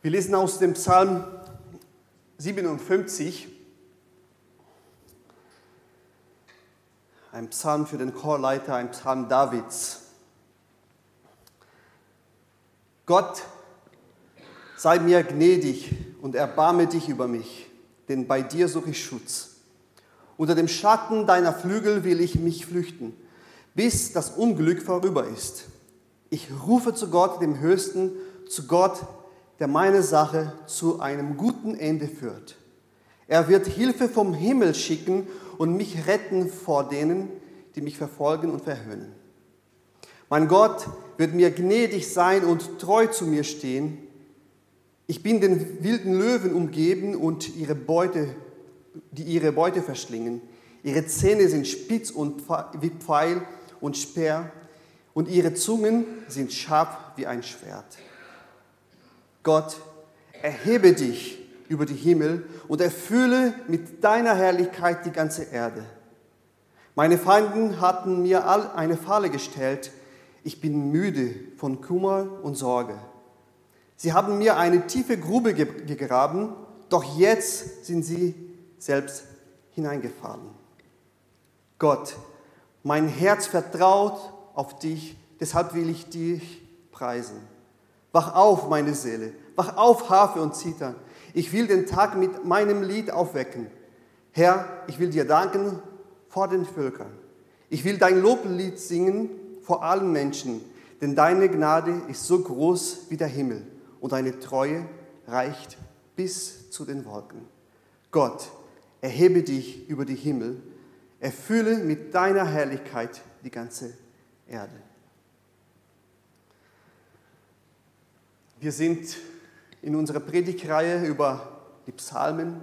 Wir lesen aus dem Psalm 57, ein Psalm für den Chorleiter, ein Psalm Davids. Gott, sei mir gnädig und erbarme dich über mich, denn bei dir suche ich Schutz. Unter dem Schatten deiner Flügel will ich mich flüchten, bis das Unglück vorüber ist. Ich rufe zu Gott, dem Höchsten, zu Gott, der meine Sache zu einem guten Ende führt. Er wird Hilfe vom Himmel schicken und mich retten vor denen, die mich verfolgen und verhöhnen. Mein Gott wird mir gnädig sein und treu zu mir stehen. Ich bin den wilden Löwen umgeben und ihre Beute, die ihre Beute verschlingen. Ihre Zähne sind spitz und wie Pfeil und Speer und ihre Zungen sind scharf wie ein Schwert. Gott, erhebe dich über die Himmel und erfülle mit deiner Herrlichkeit die ganze Erde. Meine Feinden hatten mir eine Falle gestellt. Ich bin müde von Kummer und Sorge. Sie haben mir eine tiefe Grube gegraben, doch jetzt sind sie selbst hineingefallen. Gott, mein Herz vertraut auf dich, deshalb will ich dich preisen. Wach auf, meine Seele, wach auf, Harfe und Zither. Ich will den Tag mit meinem Lied aufwecken. Herr, ich will dir danken vor den Völkern. Ich will dein Loblied singen vor allen Menschen, denn deine Gnade ist so groß wie der Himmel und deine Treue reicht bis zu den Wolken. Gott, erhebe dich über die Himmel, erfülle mit deiner Herrlichkeit die ganze Erde. Wir sind in unserer Predigtreihe über die Psalmen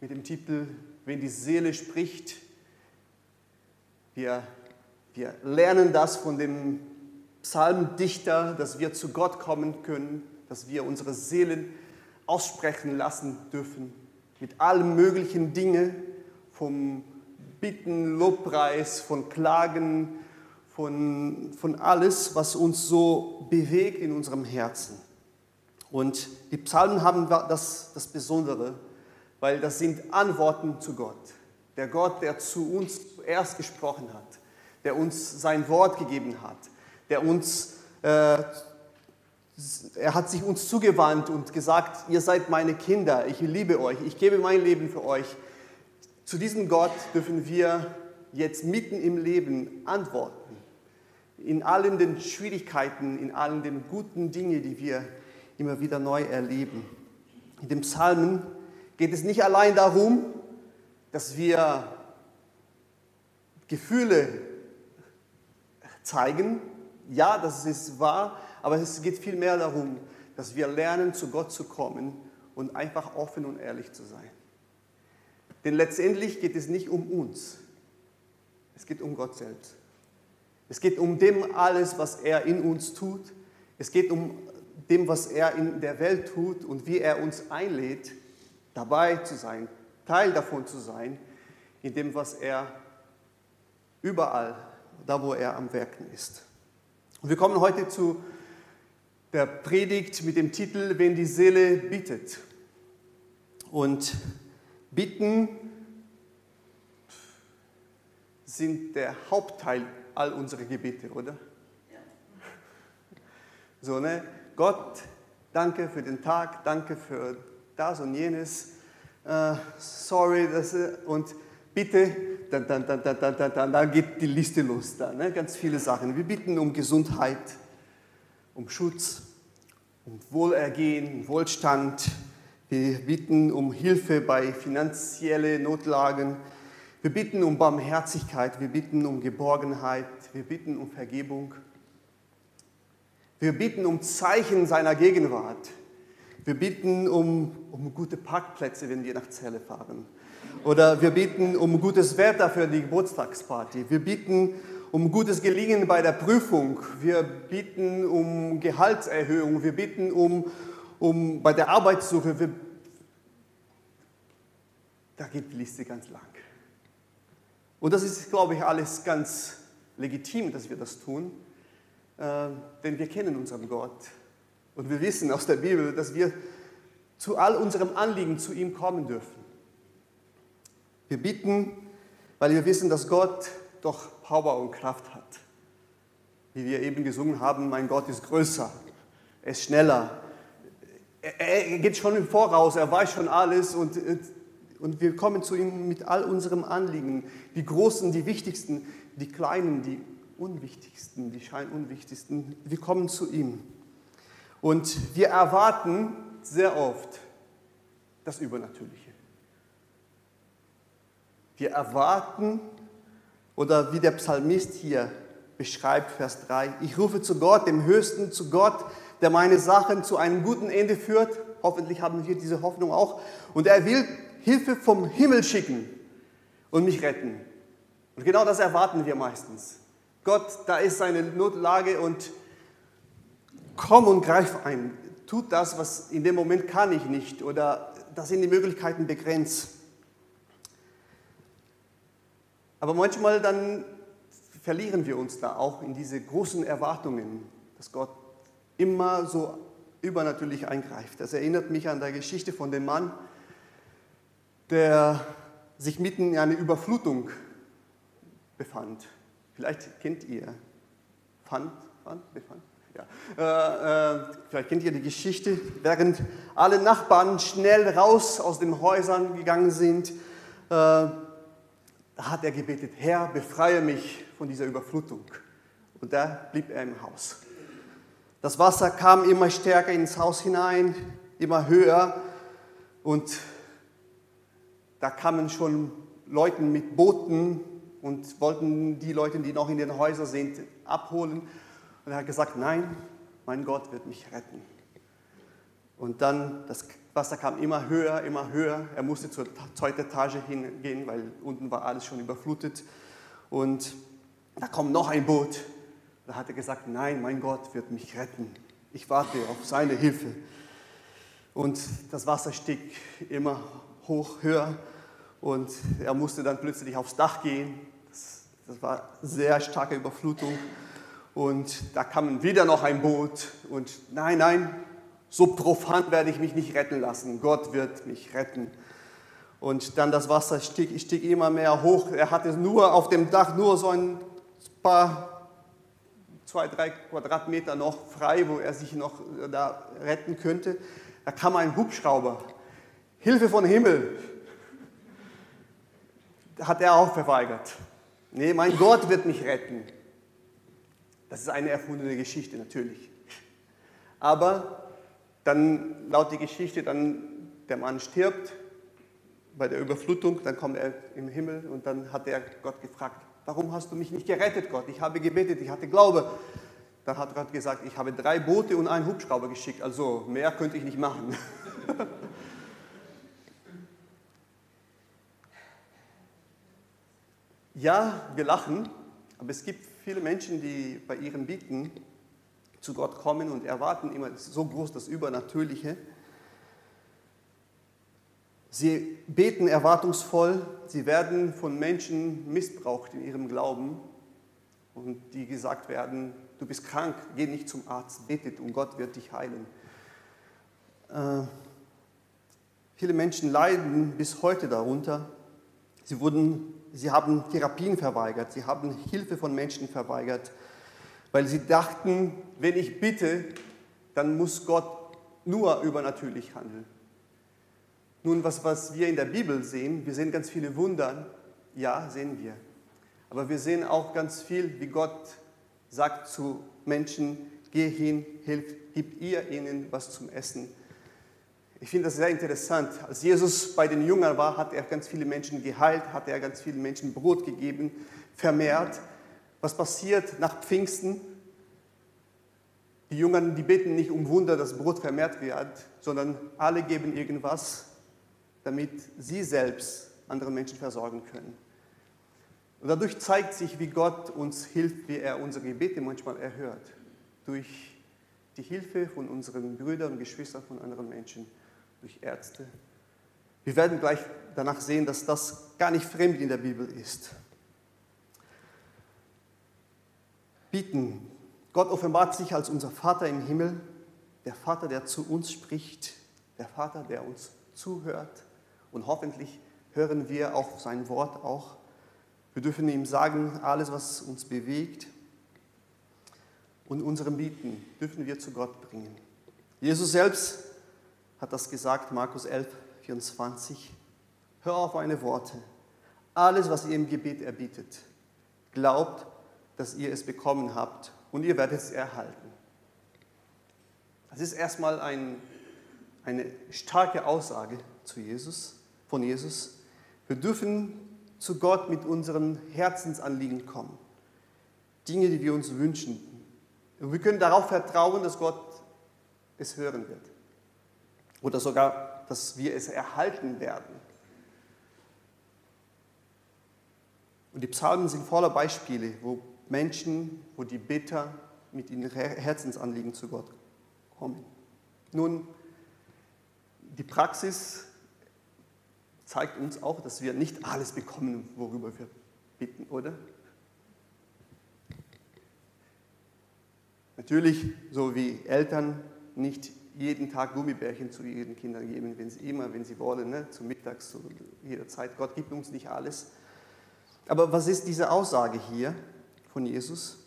mit dem Titel Wenn die Seele spricht. Wir, wir lernen das von dem Psalmdichter, dass wir zu Gott kommen können, dass wir unsere Seelen aussprechen lassen dürfen mit allen möglichen Dingen, vom Bitten, Lobpreis, von Klagen, von, von alles, was uns so bewegt in unserem Herzen. Und die Psalmen haben das, das Besondere, weil das sind Antworten zu Gott. Der Gott, der zu uns zuerst gesprochen hat, der uns sein Wort gegeben hat, der uns, äh, er hat sich uns zugewandt und gesagt, ihr seid meine Kinder, ich liebe euch, ich gebe mein Leben für euch. Zu diesem Gott dürfen wir jetzt mitten im Leben antworten. In allen den Schwierigkeiten, in allen den guten Dingen, die wir immer wieder neu erleben. In dem Psalmen geht es nicht allein darum, dass wir Gefühle zeigen. Ja, das ist wahr, aber es geht vielmehr darum, dass wir lernen, zu Gott zu kommen und einfach offen und ehrlich zu sein. Denn letztendlich geht es nicht um uns, es geht um Gott selbst. Es geht um dem alles, was er in uns tut. Es geht um dem, was er in der Welt tut und wie er uns einlädt, dabei zu sein, Teil davon zu sein, in dem, was er überall, da wo er am Werken ist. Und wir kommen heute zu der Predigt mit dem Titel Wenn die Seele bittet. Und bitten sind der Hauptteil all unserer Gebete, oder? So, ne? Gott, danke für den Tag, danke für das und jenes. Uh, sorry, das, äh, und bitte, dann, dann, dann, dann, dann, dann, dann geht die Liste los. Da, ne? Ganz viele Sachen. Wir bitten um Gesundheit, um Schutz, um Wohlergehen, Wohlstand. Wir bitten um Hilfe bei finanziellen Notlagen. Wir bitten um Barmherzigkeit. Wir bitten um Geborgenheit. Wir bitten um Vergebung. Wir bitten um Zeichen seiner Gegenwart. Wir bitten um, um gute Parkplätze, wenn wir nach Celle fahren. Oder wir bitten um gutes Wetter für die Geburtstagsparty. Wir bitten um gutes Gelingen bei der Prüfung. Wir bitten um Gehaltserhöhung. Wir bitten um, um bei der Arbeitssuche. Wir, da geht die Liste ganz lang. Und das ist, glaube ich, alles ganz legitim, dass wir das tun. Äh, denn wir kennen unseren Gott. Und wir wissen aus der Bibel, dass wir zu all unserem Anliegen zu ihm kommen dürfen. Wir bitten, weil wir wissen, dass Gott doch Power und Kraft hat. Wie wir eben gesungen haben, mein Gott ist größer, er ist schneller, er, geht schon im Voraus, er weiß schon alles und, und wir kommen zu ihm mit all unserem Anliegen, die großen, die wichtigsten, die kleinen, die unwichtigsten, die scheinunwichtigsten, wir kommen zu ihm. Und wir erwarten sehr oft das Übernatürliche. Wir erwarten, oder wie der Psalmist hier beschreibt, Vers 3, ich rufe zu Gott, dem Höchsten, zu Gott, der meine Sachen zu einem guten Ende führt. Hoffentlich haben wir diese Hoffnung auch. Und er will Hilfe vom Himmel schicken und mich retten. Und genau das erwarten wir meistens. Gott, da ist seine Notlage und komm und greif ein. Tut das, was in dem Moment kann ich nicht oder das sind die Möglichkeiten begrenzt. Aber manchmal dann verlieren wir uns da auch in diese großen Erwartungen, dass Gott immer so übernatürlich eingreift. Das erinnert mich an der Geschichte von dem Mann, der sich mitten in einer Überflutung befand. Vielleicht kennt ihr. Fand, fand, befand. Ja. Äh, äh, vielleicht kennt ihr die Geschichte, während alle Nachbarn schnell raus aus den Häusern gegangen sind, äh, hat er gebetet, Herr, befreie mich von dieser Überflutung. Und da blieb er im Haus. Das Wasser kam immer stärker ins Haus hinein, immer höher und da kamen schon Leute mit Booten und wollten die Leute, die noch in den Häusern sind, abholen. Und er hat gesagt, nein, mein Gott wird mich retten. Und dann, das Wasser kam immer höher, immer höher. Er musste zur zweiten Etage hingehen, weil unten war alles schon überflutet. Und da kommt noch ein Boot. Da hat er gesagt, nein, mein Gott wird mich retten. Ich warte auf seine Hilfe. Und das Wasser stieg immer hoch, höher. Und er musste dann plötzlich aufs Dach gehen. Das, war sehr starke Überflutung. Und da kam wieder noch ein Boot und nein, nein, so profan werde ich mich nicht retten lassen. Gott wird mich retten. Und dann das Wasser stieg, stieg immer mehr hoch. Er hatte nur auf dem Dach nur so ein paar, zwei, drei Quadratmeter noch frei, wo er sich noch da retten könnte. Da kam ein Hubschrauber. Hilfe von Himmel. Hat er auch verweigert. Nee, mein Gott wird mich retten. Das ist eine erfundene Geschichte natürlich. Aber dann laut die Geschichte, dann der Mann stirbt bei der Überflutung, dann kommt er im Himmel und dann hat er Gott gefragt, warum hast du mich nicht gerettet, Gott? Ich habe gebetet, ich hatte Glaube. Dann hat Gott gesagt, ich habe drei Boote und einen Hubschrauber geschickt, also mehr könnte ich nicht machen. ja, wir lachen, aber es gibt viele Menschen, die bei ihren Bitten zu Gott kommen und erwarten immer so groß das Übernatürliche. Sie beten erwartungsvoll, sie werden von Menschen missbraucht in ihrem Glauben und die gesagt werden, du bist krank, geh nicht zum Arzt, betet und Gott wird dich heilen. Äh, viele Menschen leiden bis heute darunter. Sie wurden Sie haben Therapien verweigert, sie haben Hilfe von Menschen verweigert, weil sie dachten, wenn ich bitte, dann muss Gott nur übernatürlich handeln. Nun, was, was wir in der Bibel sehen, wir sehen ganz viele Wunder, ja, sehen wir. Aber wir sehen auch ganz viel, wie Gott sagt zu Menschen, geh hin, hilf, gib ihr ihnen was zum Essen ich finde das sehr interessant. Als Jesus bei den Jüngern war, hat er ganz viele Menschen geheilt, hat er ganz vielen Menschen Brot gegeben, vermehrt. Was passiert nach Pfingsten? Die Jüngern, die beten nicht um Wunder, dass Brot vermehrt wird, sondern alle geben irgendwas, damit sie selbst andere Menschen versorgen können. Und dadurch zeigt sich, wie Gott uns hilft, wie er unsere Gebete manchmal erhört. Durch die Hilfe von unseren Brüdern und Geschwistern von anderen Menschen durch Ärzte. Wir werden gleich danach sehen, dass das gar nicht fremd in der Bibel ist. Bieten. Gott offenbart sich als unser Vater im Himmel, der Vater, der zu uns spricht, der Vater, der uns zuhört und hoffentlich hören wir auch sein Wort auch. Wir dürfen ihm sagen, alles, was uns bewegt und unsere Bieten dürfen wir zu Gott bringen. Jesus selbst hat das gesagt, Markus 11, 24. Hör auf meine Worte. Alles, was ihr im Gebet erbietet, glaubt, dass ihr es bekommen habt und ihr werdet es erhalten. Das ist erstmal ein, eine starke Aussage zu Jesus, von Jesus. Wir dürfen zu Gott mit unseren Herzensanliegen kommen. Dinge, die wir uns wünschen. Und wir können darauf vertrauen, dass Gott es hören wird. Oder sogar, dass wir es erhalten werden. Und die Psalmen sind voller Beispiele, wo Menschen, wo die Beter mit ihren Herzensanliegen zu Gott kommen. Nun, die Praxis zeigt uns auch, dass wir nicht alles bekommen, worüber wir bitten, oder? Natürlich, so wie Eltern nicht jeden Tag Gummibärchen zu ihren Kindern geben, wenn sie immer, wenn sie wollen, ne? zu Mittags, zu jeder Zeit. Gott gibt uns nicht alles. Aber was ist diese Aussage hier von Jesus?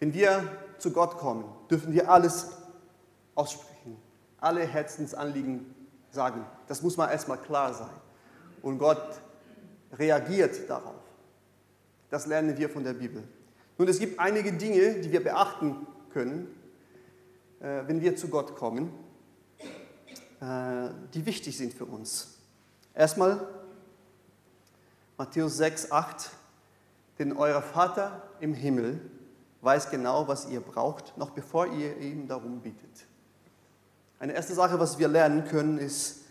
Wenn wir zu Gott kommen, dürfen wir alles aussprechen, alle Herzensanliegen sagen. Das muss man erstmal klar sein. Und Gott reagiert darauf. Das lernen wir von der Bibel. Nun, es gibt einige Dinge, die wir beachten können, wenn wir zu Gott kommen, äh, die wichtig sind für uns. Erstmal Matthäus 6, 8. Denn euer Vater im Himmel weiß genau, was ihr braucht, noch bevor ihr ihm darum bittet. Eine erste Sache, was wir lernen können, ist,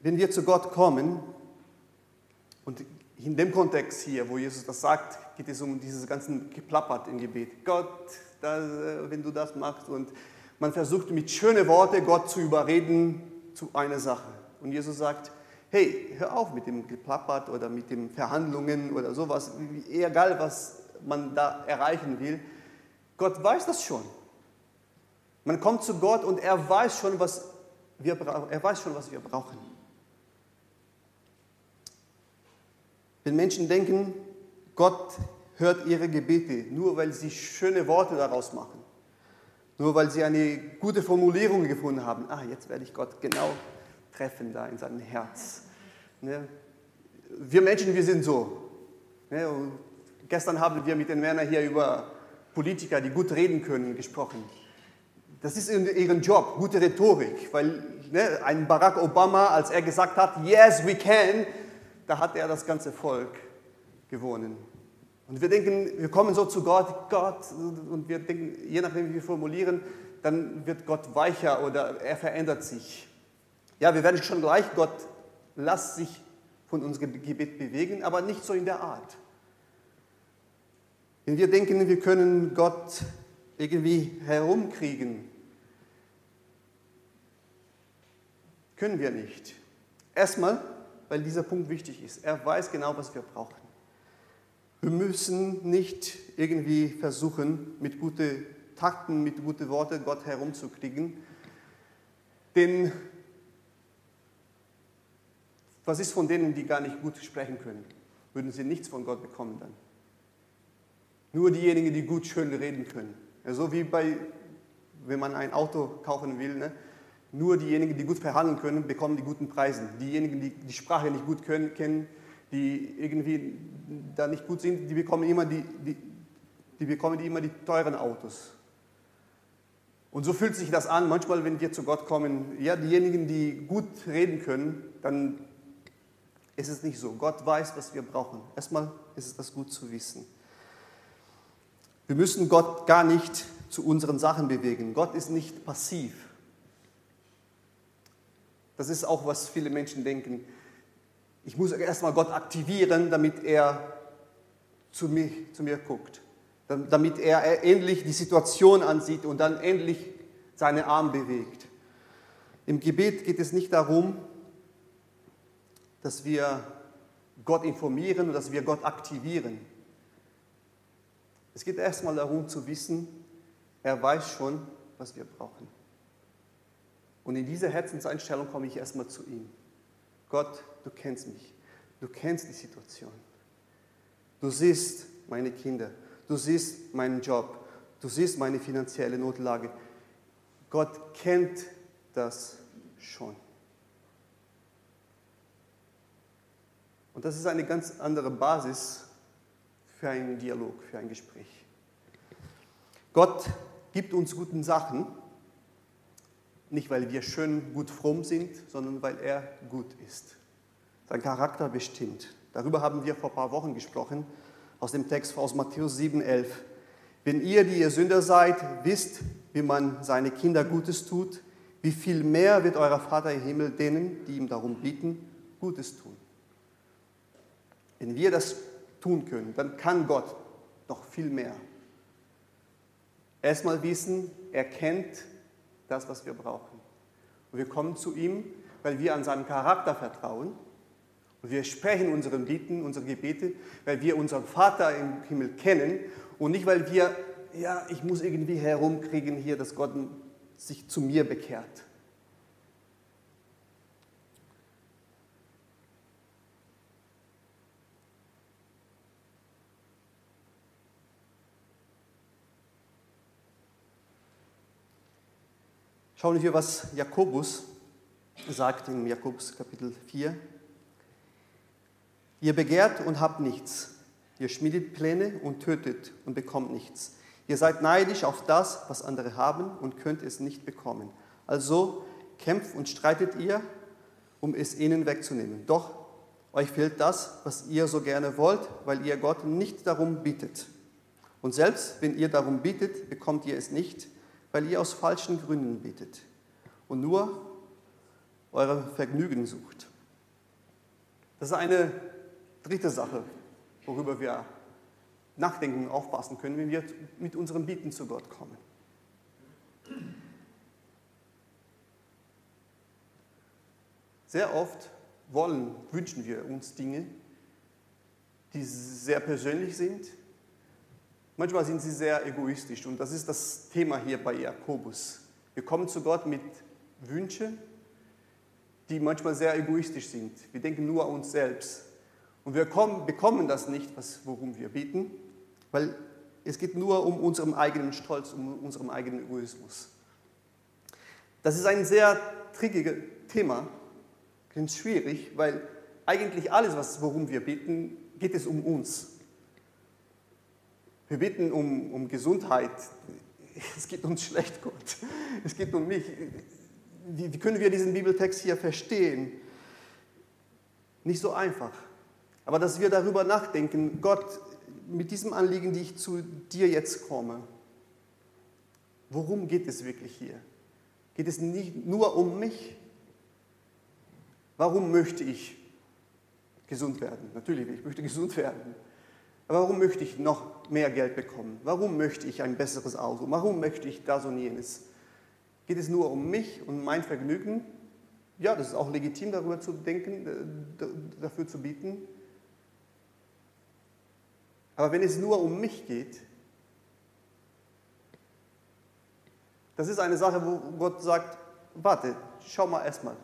wenn wir zu Gott kommen, und in dem Kontext hier, wo Jesus das sagt, geht es um dieses ganze Geplappert im Gebet. Gott, das, wenn du das machst, und man versucht mit schönen Worten Gott zu überreden zu einer Sache. Und Jesus sagt, hey, hör auf mit dem Geplappert oder mit den Verhandlungen oder sowas, egal was man da erreichen will. Gott weiß das schon. Man kommt zu Gott und er weiß schon, was wir, er weiß schon, was wir brauchen. Wenn Menschen denken, Gott hört ihre Gebete, nur weil sie schöne Worte daraus machen, nur weil sie eine gute Formulierung gefunden haben, ah, jetzt werde ich Gott genau treffen da in seinem Herz. Ne? Wir Menschen, wir sind so. Ne? gestern haben wir mit den Männern hier über Politiker, die gut reden können, gesprochen. Das ist ihren Job, gute Rhetorik, weil ne, ein Barack Obama, als er gesagt hat, yes, we can, da hat er das ganze Volk gewonnen. Und wir denken, wir kommen so zu Gott, Gott, und wir denken, je nachdem, wie wir formulieren, dann wird Gott weicher oder er verändert sich. Ja, wir werden schon gleich, Gott, lass sich von unserem Gebet bewegen, aber nicht so in der Art. Wenn wir denken, wir können Gott irgendwie herumkriegen, können wir nicht. Erstmal, weil dieser Punkt wichtig ist. Er weiß genau, was wir brauchen. Wir müssen nicht irgendwie versuchen, mit guten Takten, mit guten Worten Gott herumzukriegen. Denn was ist von denen, die gar nicht gut sprechen können? Würden sie nichts von Gott bekommen dann? Nur diejenigen, die gut schön reden können. So wie bei, wenn man ein Auto kaufen will, ne? nur diejenigen, die gut verhandeln können, bekommen die guten Preise. Diejenigen, die die Sprache nicht gut können, kennen, die irgendwie da nicht gut sind, die bekommen immer die, die, die bekommen immer die teuren Autos. Und so fühlt sich das an, manchmal, wenn wir zu Gott kommen, ja, diejenigen, die gut reden können, dann ist es nicht so. Gott weiß, was wir brauchen. Erstmal ist es das gut zu wissen. Wir müssen Gott gar nicht zu unseren Sachen bewegen. Gott ist nicht passiv. Das ist auch, was viele Menschen denken. Ich muss erstmal Gott aktivieren, damit er zu mir, zu mir guckt. Damit er endlich die Situation ansieht und dann endlich seine Arme bewegt. Im Gebet geht es nicht darum, dass wir Gott informieren und dass wir Gott aktivieren. Es geht erstmal darum zu wissen, er weiß schon, was wir brauchen. Und in dieser Herzenseinstellung komme ich erstmal zu ihm. Gott, du kennst mich. Du kennst die Situation. Du siehst meine Kinder. Du siehst meinen Job. Du siehst meine finanzielle Notlage. Gott kennt das schon. Und das ist eine ganz andere Basis für einen Dialog, für ein Gespräch. Gott gibt uns guten Sachen, nicht weil wir schön gut fromm sind, sondern weil er gut ist. Sein Charakter bestimmt. Darüber haben wir vor ein paar Wochen gesprochen, aus dem Text aus Matthäus 7, 11. Wenn ihr, die ihr Sünder seid, wisst, wie man seine Kinder Gutes tut, wie viel mehr wird euer Vater im Himmel denen, die ihm darum bieten, Gutes tun. Wenn wir das tun können, dann kann Gott noch viel mehr. Erstmal wissen, er kennt das, was wir brauchen. Und wir kommen zu ihm, weil wir an seinen Charakter vertrauen. Und wir sprechen unseren Bitten, unsere Gebete, weil wir unseren Vater im Himmel kennen und nicht, weil wir, ja, ich muss irgendwie herumkriegen hier, dass Gott sich zu mir bekehrt. Schauen wir, was Jakobus sagt in Jakobus Kapitel 4. Ihr begehrt und habt nichts. Ihr schmiedet Pläne und tötet und bekommt nichts. Ihr seid neidisch auf das, was andere haben und könnt es nicht bekommen. Also kämpft und streitet ihr, um es ihnen wegzunehmen. Doch euch fehlt das, was ihr so gerne wollt, weil ihr Gott nicht darum bittet. Und selbst wenn ihr darum bittet, bekommt ihr es nicht, weil ihr aus falschen Gründen betet und nur eure Vergnügen sucht. Das ist eine dritte Sache, worüber wir nachdenken und aufpassen können, wenn wir mit unserem Bieten zu Gott kommen. Sehr oft wollen, wünschen wir uns Dinge, die sehr persönlich sind, Manchmal sind sie sehr egoistisch und das ist das Thema hier bei Jakobus. Wir kommen zu Gott mit Wünschen, die manchmal sehr egoistisch sind. Wir denken nur an uns selbst. Und wir kommen, bekommen das nicht, was, worum wir beten, weil es geht nur um unseren eigenen Stolz, um unseren eigenen Egoismus. Das ist ein sehr trickiges Thema, ganz schwierig, weil eigentlich alles, was, worum wir beten, geht es um uns. Wir bitten um, um Gesundheit. Es geht uns schlecht, Gott. Es geht um mich. Wie, wie können wir diesen Bibeltext hier verstehen? Nicht so einfach. Aber dass wir darüber nachdenken, Gott, mit diesem Anliegen, die ich zu dir jetzt komme, worum geht es wirklich hier? Geht es nicht nur um mich? Warum möchte ich gesund werden? Natürlich, ich möchte gesund werden. Aber warum möchte ich noch mehr Geld bekommen? Warum möchte ich ein besseres Auto? Warum möchte ich das und jenes? Geht es nur um mich und mein Vergnügen? Ja, das ist auch legitim, darüber zu denken, äh, dafür zu bieten. Aber wenn es nur um mich geht, das ist eine Sache, wo Gott sagt, warte, schau mal erstmal.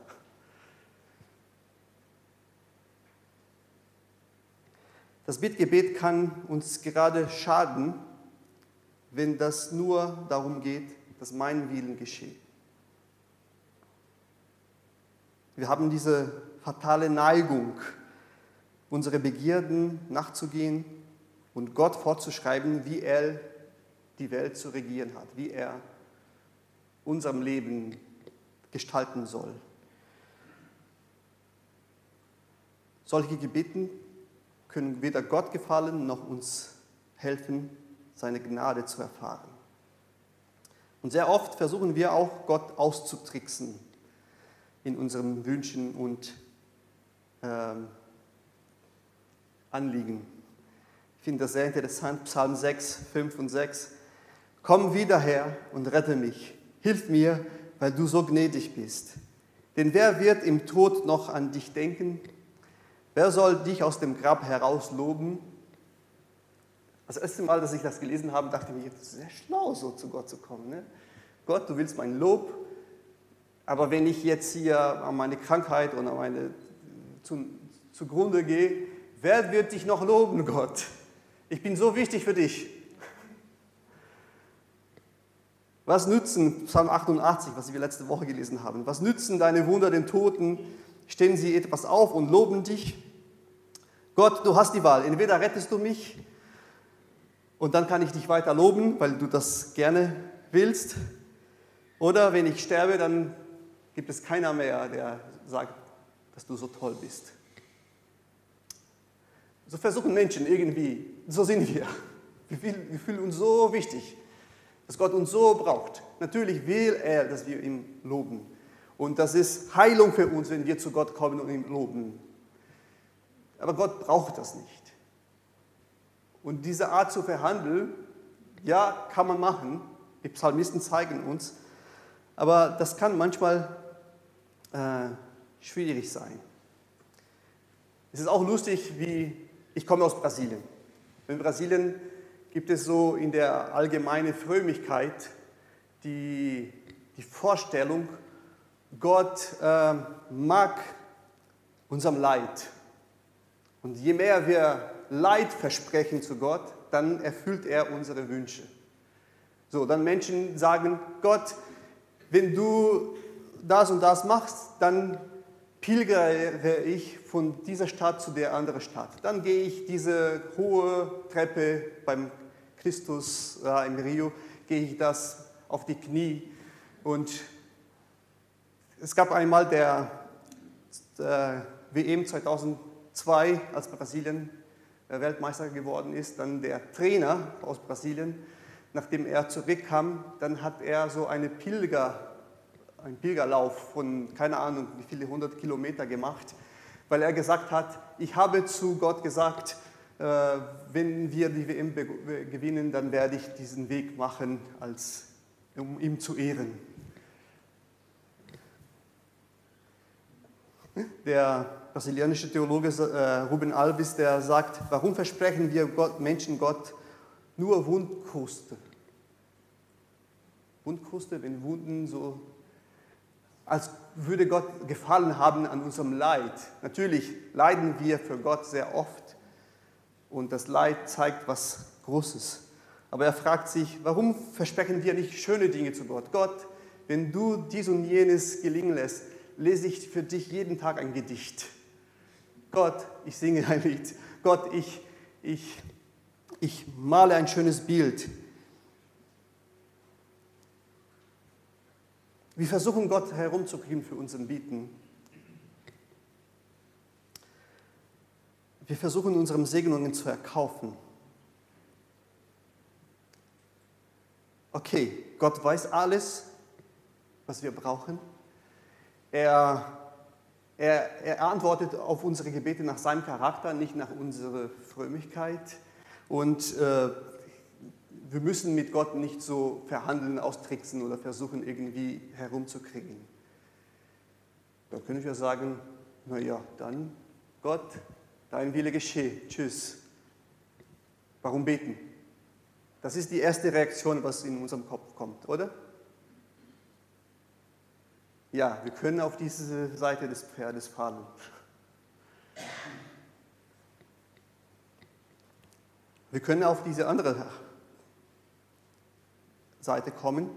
Das Bittgebet kann uns gerade schaden, wenn das nur darum geht, dass mein Willen geschieht. Wir haben diese fatale Neigung, unsere Begierden nachzugehen und Gott vorzuschreiben, wie er die Welt zu regieren hat, wie er unserem Leben gestalten soll. Solche Gebeten können weder Gott gefallen noch uns helfen, seine Gnade zu erfahren. Und sehr oft versuchen wir auch, Gott auszutricksen in unseren Wünschen und ähm, Anliegen. Ich finde das sehr interessant, Psalm 6, 5 und 6. Komm wieder her und rette mich. Hilf mir, weil du so gnädig bist. Denn wer wird im Tod noch an dich denken? Wer soll dich aus dem Grab herausloben? Das erste Mal, dass ich das gelesen habe, dachte ich mir, das ist sehr schlau, so zu Gott zu kommen. Ne? Gott, du willst mein Lob, Aber wenn ich jetzt hier an meine Krankheit oder meine zu, zugrunde gehe, wer wird dich noch loben, Gott? Ich bin so wichtig für dich. Was nützen, Psalm 88, was wir letzte Woche gelesen haben, was nützen deine Wunder den Toten? Stehen sie etwas auf und loben dich? Gott, du hast die Wahl. Entweder rettest du mich und dann kann ich dich weiter loben, weil du das gerne willst. Oder wenn ich sterbe, dann gibt es keiner mehr, der sagt, dass du so toll bist. So versuchen Menschen irgendwie, so sind wir. Wir fühlen uns so wichtig, dass Gott uns so braucht. Natürlich will er, dass wir ihn loben. Und das ist Heilung für uns, wenn wir zu Gott kommen und ihn loben. Aber Gott braucht das nicht. Und diese Art zu verhandeln, ja, kann man machen. Die Psalmisten zeigen uns. Aber das kann manchmal äh, schwierig sein. Es ist auch lustig, wie ich komme aus Brasilien. In Brasilien gibt es so in der allgemeinen Frömmigkeit die, die Vorstellung, Gott äh, mag unserem Leid. Und je mehr wir Leid versprechen zu Gott, dann erfüllt er unsere Wünsche. So, dann Menschen sagen, Gott, wenn du das und das machst, dann pilgere ich von dieser Stadt zu der anderen Stadt. Dann gehe ich diese hohe Treppe beim Christus äh, im Rio, gehe ich das auf die Knie. Und es gab einmal der, der WM 2002, als Brasilien Weltmeister geworden ist, dann der Trainer aus Brasilien, nachdem er zurückkam, dann hat er so eine Pilger, einen Pilgerlauf von, keine Ahnung, wie viele hundert Kilometer gemacht, weil er gesagt hat, ich habe zu Gott gesagt, äh, wenn wir die WM gewinnen, dann werde ich diesen Weg machen, als, um ihm zu ehren. Der brasilianische Theologe äh, Ruben Alves, der sagt, warum versprechen wir Gott, Menschen Gott nur Wundkruste? Wundkruste, wenn Wunden so, als würde Gott gefallen haben an unserem Leid. Natürlich leiden wir für Gott sehr oft und das Leid zeigt was Großes. Aber er fragt sich, warum versprechen wir nicht schöne Dinge zu Gott? Gott, wenn du dies und jenes gelingen lässt, lese ich für dich jeden Tag ein Gedicht. Gott, ich singe ein Lied. Gott, ich, ich, ich male ein schönes Bild. Wir versuchen Gott herumzukriegen für unseren Bieten. Wir versuchen unsere Segnungen zu erkaufen. Okay, Gott weiß alles, was wir brauchen. Er er, er, antwortet auf unsere Gebete nach seinem Charakter, nicht nach unserer Frömmigkeit. Und äh, wir müssen mit Gott nicht so verhandeln, austricksen oder versuchen, irgendwie herumzukriegen. Da können wir sagen, naja, dann Gott, dein Wille geschehe. Tschüss. Warum beten? Das ist die erste Reaktion, was in unserem Kopf kommt, oder? Ja, wir können auf diese Seite des Pferdes fahren. Wir können auf diese andere Seite kommen,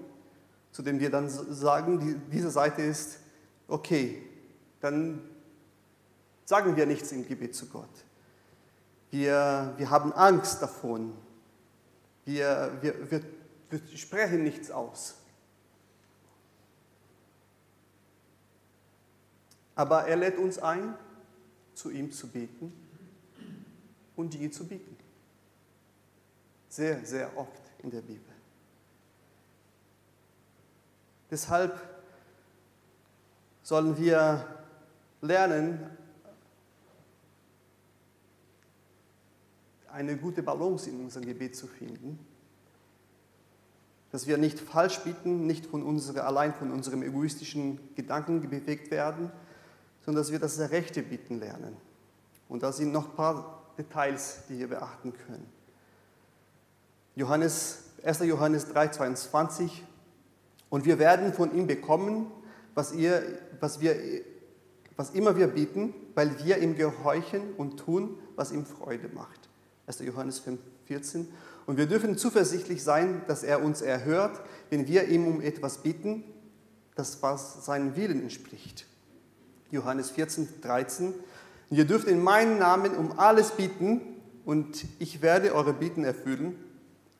zu dem wir dann sagen, diese Seite ist, okay, dann sagen wir nichts im Gebet zu Gott. Wir, wir haben Angst davon. Wir, wir, wir, wir sprechen nichts aus. Aber er lädt uns ein, zu ihm zu beten und Dinge zu bieten. Sehr, sehr oft in der Bibel. Deshalb sollen wir lernen, eine gute Balance in unserem Gebet zu finden. Dass wir nicht falsch bitten, nicht von unsere, allein von unserem egoistischen Gedanken bewegt werden, sondern dass wir das Rechte bitten lernen. Und da sind noch ein paar Details, die wir beachten können. Johannes, 1. Johannes 3, 22. Und wir werden von ihm bekommen, was, ihr, was, wir, was immer wir bieten, weil wir ihm gehorchen und tun, was ihm Freude macht. 1. Johannes 5, 14. Und wir dürfen zuversichtlich sein, dass er uns erhört, wenn wir ihm um etwas bitten, das was seinem Willen entspricht. Johannes 14, 13. Und ihr dürft in meinem Namen um alles bitten und ich werde eure Bitten erfüllen,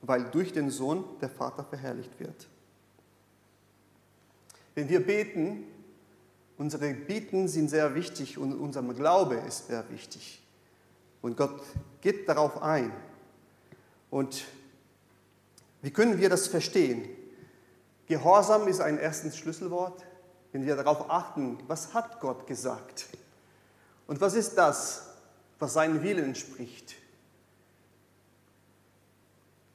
weil durch den Sohn der Vater verherrlicht wird. Wenn wir beten, unsere Bitten sind sehr wichtig und unser Glaube ist sehr wichtig. Und Gott geht darauf ein. Und wie können wir das verstehen? Gehorsam ist ein erstes Schlüsselwort. Wenn wir darauf achten, was hat Gott gesagt? Und was ist das, was seinen Willen entspricht?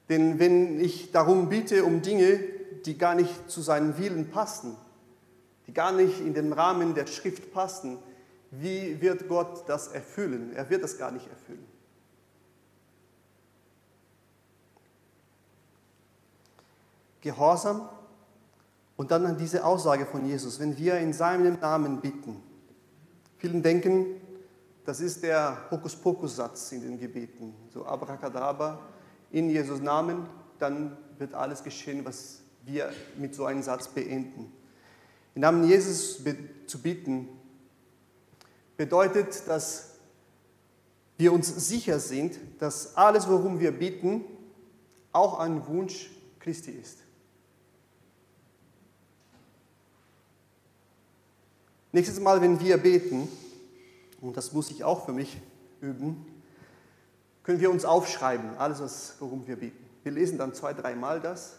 Denn wenn ich darum bitte, um Dinge, die gar nicht zu seinem Willen passen, die gar nicht in den Rahmen der Schrift passen, wie wird Gott das erfüllen? Er wird das gar nicht erfüllen. Gehorsam und dann an diese Aussage von Jesus, wenn wir in seinem Namen bitten. Vielen denken, das ist der Hokuspokus-Satz in den Gebeten, so Abracadabra, in Jesus Namen, dann wird alles geschehen, was wir mit so einem Satz beenden. Im Namen Jesus zu bitten, bedeutet, dass wir uns sicher sind, dass alles, worum wir bitten, auch ein Wunsch Christi ist. Nächstes Mal, wenn wir beten, und das muss ich auch für mich üben, können wir uns aufschreiben, alles, worum wir beten. Wir lesen dann zwei, dreimal das.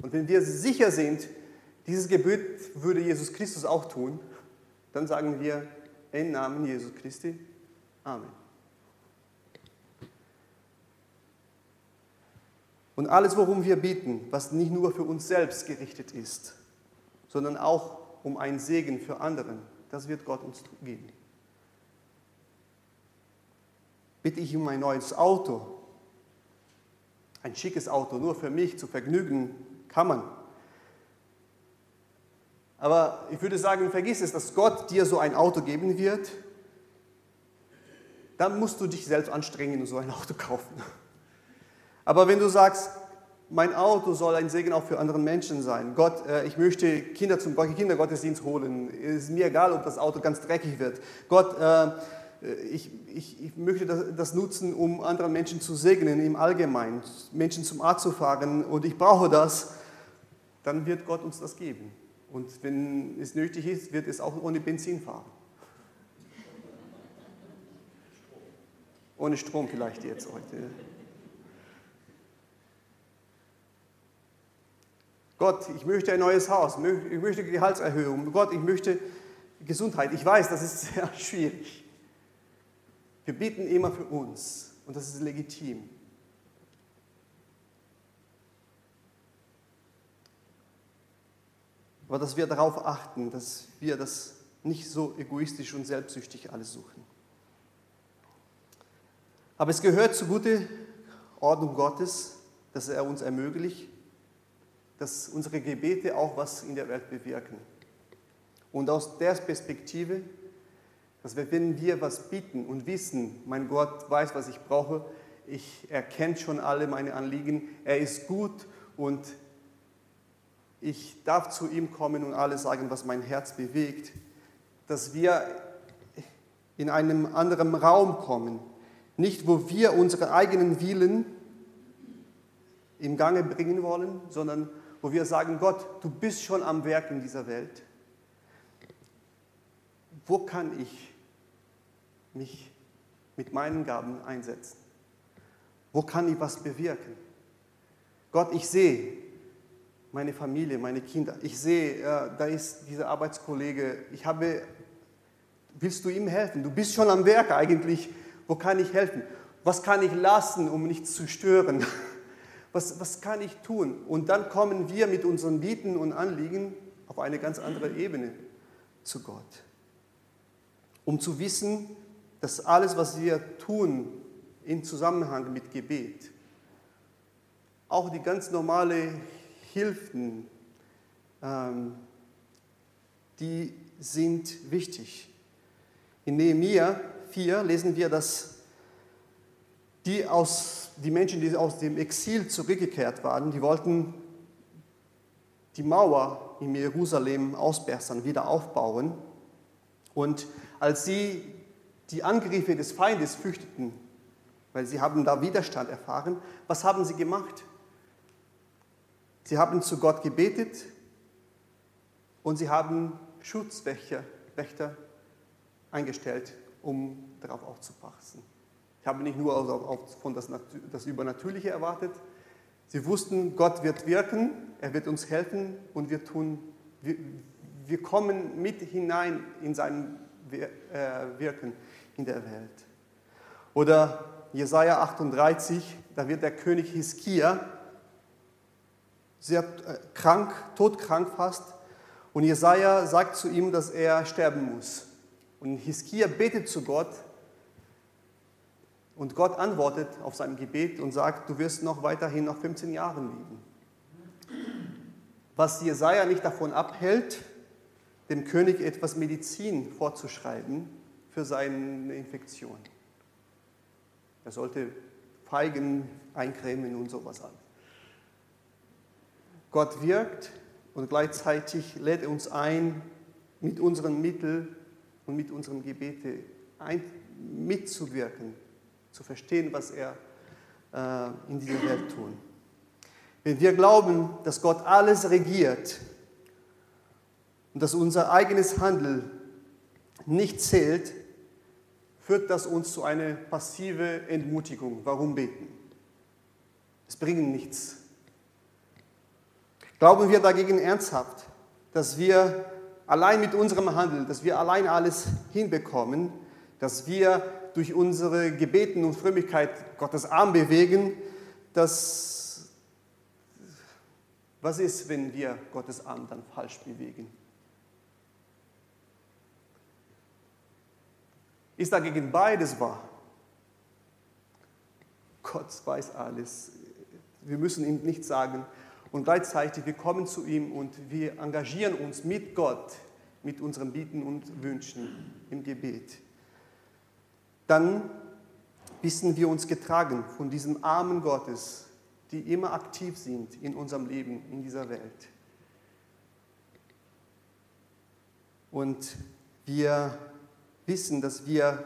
Und wenn wir sicher sind, dieses Gebet würde Jesus Christus auch tun, dann sagen wir im Namen Jesus Christi. Amen. Und alles, worum wir beten, was nicht nur für uns selbst gerichtet ist, sondern auch um einen Segen für anderen, das wird Gott uns geben. Bitte ich um ein neues Auto, ein schickes Auto, nur für mich zu vergnügen, kann man. Aber ich würde sagen, vergiss es, dass Gott dir so ein Auto geben wird. Dann musst du dich selbst anstrengen und so ein Auto kaufen. Aber wenn du sagst, mein Auto soll ein Segen auch für andere Menschen sein. Gott, äh, ich möchte Kinder zum Kindergottesdienst holen. Es ist mir egal, ob das Auto ganz dreckig wird. Gott, äh, ich, ich, ich möchte das, das, nutzen, um anderen Menschen zu segnen im Allgemeinen, Menschen zum Arzt zu fahren und ich brauche das. Dann wird Gott uns das geben. Und wenn es nötig ist, wird es auch ohne Benzin fahren. Ohne Strom vielleicht jetzt heute. Gott, ich möchte ein neues Haus, ich möchte Gehaltserhöhung, Gott, ich möchte Gesundheit. Ich weiß, das ist sehr schwierig. Wir beten immer für uns und das ist legitim. Aber dass wir darauf achten, dass wir das nicht so egoistisch und selbstsüchtig alles suchen. Aber es gehört zur guten Ordnung Gottes, dass er uns ermöglicht, dass unsere Gebete auch was in der Welt bewirken. Und aus der Perspektive, dass wir, wenn wir was bitten und wissen, mein Gott weiß, was ich brauche, ich erkenne schon alle meine Anliegen, er ist gut und ich darf zu ihm kommen und alles sagen, was mein Herz bewegt, dass wir in einem anderen Raum kommen, nicht wo wir unsere eigenen Willen im Gange bringen wollen, sondern wo wir sagen, Gott, du bist schon am Werk in dieser Welt. Wo kann ich mich mit meinen Gaben einsetzen? Wo kann ich was bewirken? Gott, ich sehe meine Familie, meine Kinder. Ich sehe, äh, da ist dieser Arbeitskollege. Ich habe, willst du ihm helfen? Du bist schon am Werk eigentlich. Wo kann ich helfen? Was kann ich lassen, um nichts zu stören? was, was kann ich tun? Und dann kommen wir mit unseren Bieten und Anliegen auf eine ganz andere Ebene zu Gott. Um zu wissen, dass alles, was wir tun, in Zusammenhang mit Gebet, auch die ganz normale Hilfen, ähm, die sind wichtig. In Nehemiah 4 lesen wir, dass die, aus, die Menschen, die aus dem Exil zurückgekehrt waren, die wollten die Mauer in Jerusalem ausbessern, wieder aufbauen. Und als sie die Angriffe des Feindes fürchteten, weil sie haben da Widerstand erfahren, was haben sie gemacht? Sie haben zu Gott gebetet und sie haben Schutzwächter Wächter eingestellt, um darauf aufzupassen. Ich habe nicht nur auf, von das, das Übernatürliche erwartet. Sie wussten, Gott wird wirken, er wird uns helfen und wir tun, wir, wir kommen mit hinein in sein äh, Wirken in der Welt. Oder Jesaja 38, da wird der König Hiskia sehr äh, krank, todkrank fast. Und Jesaja sagt zu ihm, dass er sterben muss. Und Hiskia betet zu Gott. Und Gott antwortet auf sein Gebet und sagt, du wirst noch weiterhin noch 15 Jahre leben. Was Jesaja nicht davon abhält, dem König etwas Medizin vorzuschreiben für seine Infektion. Er sollte Feigen eincremen und sowas an. Gott wirkt und gleichzeitig lädt er uns ein, mit unseren Mitteln und mit unseren Gebeten mitzuwirken, zu verstehen, was er äh, in dieser Welt tut. Wenn wir glauben, dass Gott alles regiert und dass unser eigenes Handeln nicht zählt, führt das uns zu einer passiven Entmutigung. Warum beten? Es bringt nichts. Glauben wir dagegen ernsthaft, dass wir allein mit unserem Handeln, dass wir allein alles hinbekommen, dass wir durch unsere Gebeten und Frömmigkeit Gottes Arm bewegen, dass was ist, wenn wir Gottes Arm dann falsch bewegen? Ist dagegen beides wahr? Gott weiß alles. Wir müssen ihm nicht sagen, und gleichzeitig wir kommen zu ihm und wir engagieren uns mit Gott, mit unseren Bieten und Wünschen im Gebet. Dann wissen wir uns getragen von diesem armen Gottes, die immer aktiv sind in unserem Leben, in dieser Welt. Und wir wissen, dass wir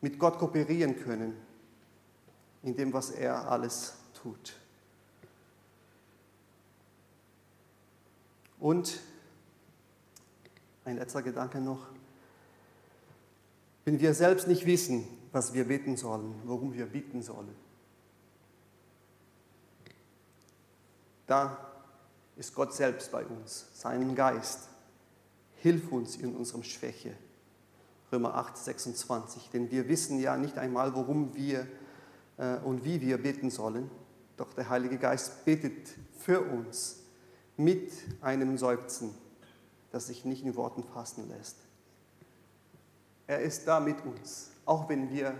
mit Gott kooperieren können in dem, was er alles tut. Und ein letzter Gedanke noch. Wenn wir selbst nicht wissen, was wir beten sollen, worum wir bitten sollen, da ist Gott selbst bei uns, sein Geist. Hilf uns in unserem Schwäche. Römer 8, 26. Denn wir wissen ja nicht einmal, worum wir äh, und wie wir beten sollen. Doch der Heilige Geist betet für uns mit einem Seufzen, das sich nicht in Worten fassen lässt. Er ist da mit uns, auch wenn wir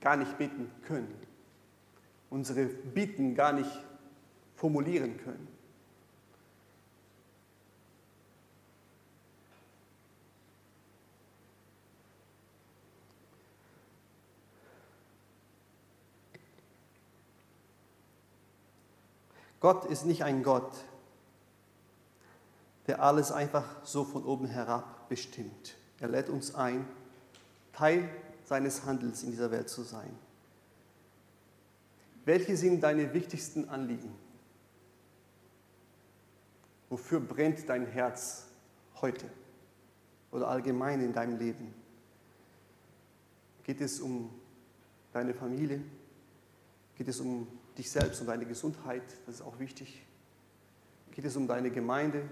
gar nicht beten können, unsere Bitten gar nicht formulieren können. Gott ist nicht ein Gott, der alles einfach so von oben herab bestimmt. Er lädt uns ein, Teil seines Handels in dieser Welt zu sein. Welche sind deine wichtigsten Anliegen? Wofür brennt dein Herz heute oder allgemein in deinem Leben? Geht es um deine Familie? Geht es um dich selbst und deine Gesundheit, das ist auch wichtig. Geht es um deine Gemeinde?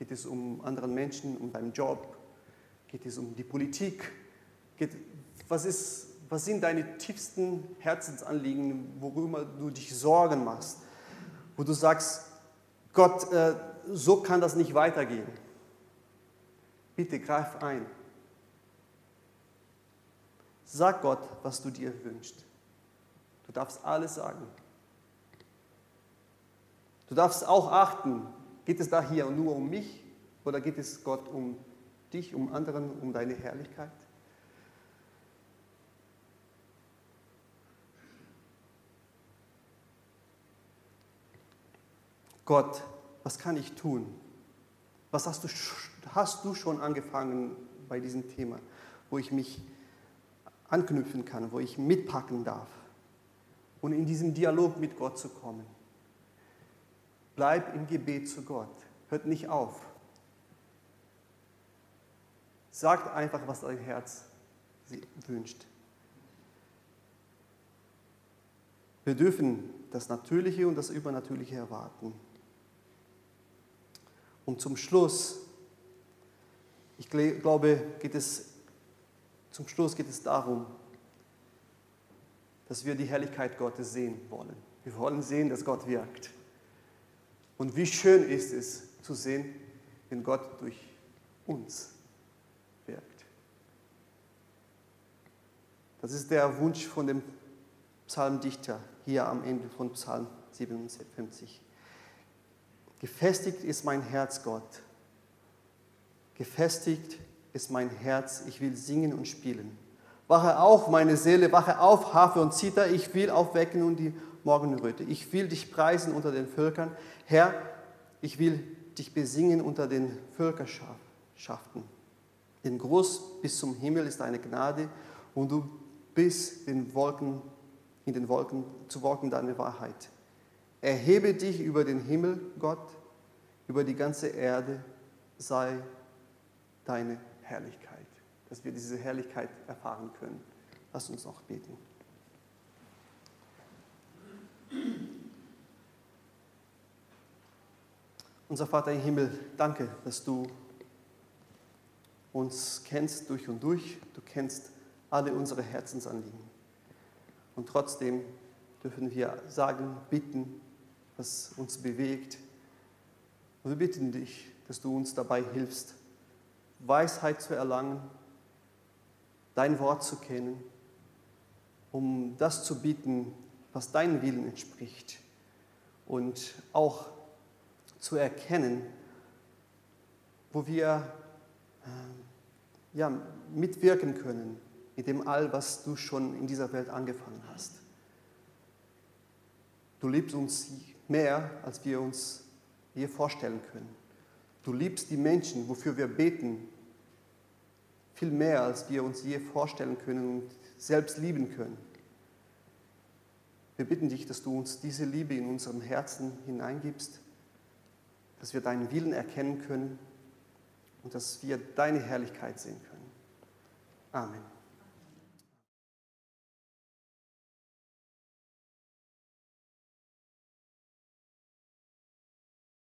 Geht es um anderen Menschen, um deinen Job? Geht es um die Politik? Geht, was, ist, was sind deine tiefsten Herzensanliegen, worüber du dich Sorgen machst? Wo du sagst, Gott, äh, so kann das nicht weitergehen. Bitte greif ein. Sag Gott, was du dir wünschst. Du darfst alles sagen. Du darfst auch achten, Geht es da hier nur um mich oder geht es Gott um dich, um anderen, um deine Herrlichkeit? Gott, was kann ich tun? Was hast du, hast du schon angefangen bei diesem Thema, wo ich mich anknüpfen kann, wo ich mitpacken darf und in diesen Dialog mit Gott zu kommen? Bleib im Gebet zu Gott. Hört nicht auf. Sagt einfach, was dein Herz wünscht. Wir dürfen das Natürliche und das Übernatürliche erwarten. Und zum Schluss, ich glaube, geht es, zum Schluss geht es darum, dass wir die Herrlichkeit Gottes sehen wollen. Wir wollen sehen, dass Gott wirkt. Und wie schön ist es zu sehen, wenn Gott durch uns wirkt. Das ist der Wunsch von dem Psalmdichter hier am Ende von Psalm 57. Gefestigt ist mein Herz, Gott. Gefestigt ist mein Herz, ich will singen und spielen. Wache auf, meine Seele, wache auf, Harfe und Zither, ich will aufwecken und die Morgenröte. Ich will dich preisen unter den Völkern. Herr, ich will dich besingen unter den Völkerschaften. Denn groß bis zum Himmel ist deine Gnade und du bist den Wolken, in den Wolken zu Wolken deine Wahrheit. Erhebe dich über den Himmel, Gott, über die ganze Erde sei deine Herrlichkeit, dass wir diese Herrlichkeit erfahren können. Lass uns noch beten. Unser Vater im Himmel, danke, dass du uns kennst durch und durch. Du kennst alle unsere Herzensanliegen. Und trotzdem dürfen wir sagen, bitten, was uns bewegt. Und wir bitten dich, dass du uns dabei hilfst, Weisheit zu erlangen, dein Wort zu kennen, um das zu bieten, was deinem Willen entspricht. Und auch zu erkennen, wo wir äh, ja, mitwirken können mit dem All, was du schon in dieser Welt angefangen hast. Du liebst uns mehr, als wir uns je vorstellen können. Du liebst die Menschen, wofür wir beten, viel mehr, als wir uns je vorstellen können und selbst lieben können. Wir bitten dich, dass du uns diese Liebe in unserem Herzen hineingibst, dass wir deinen Willen erkennen können und dass wir deine Herrlichkeit sehen können. Amen.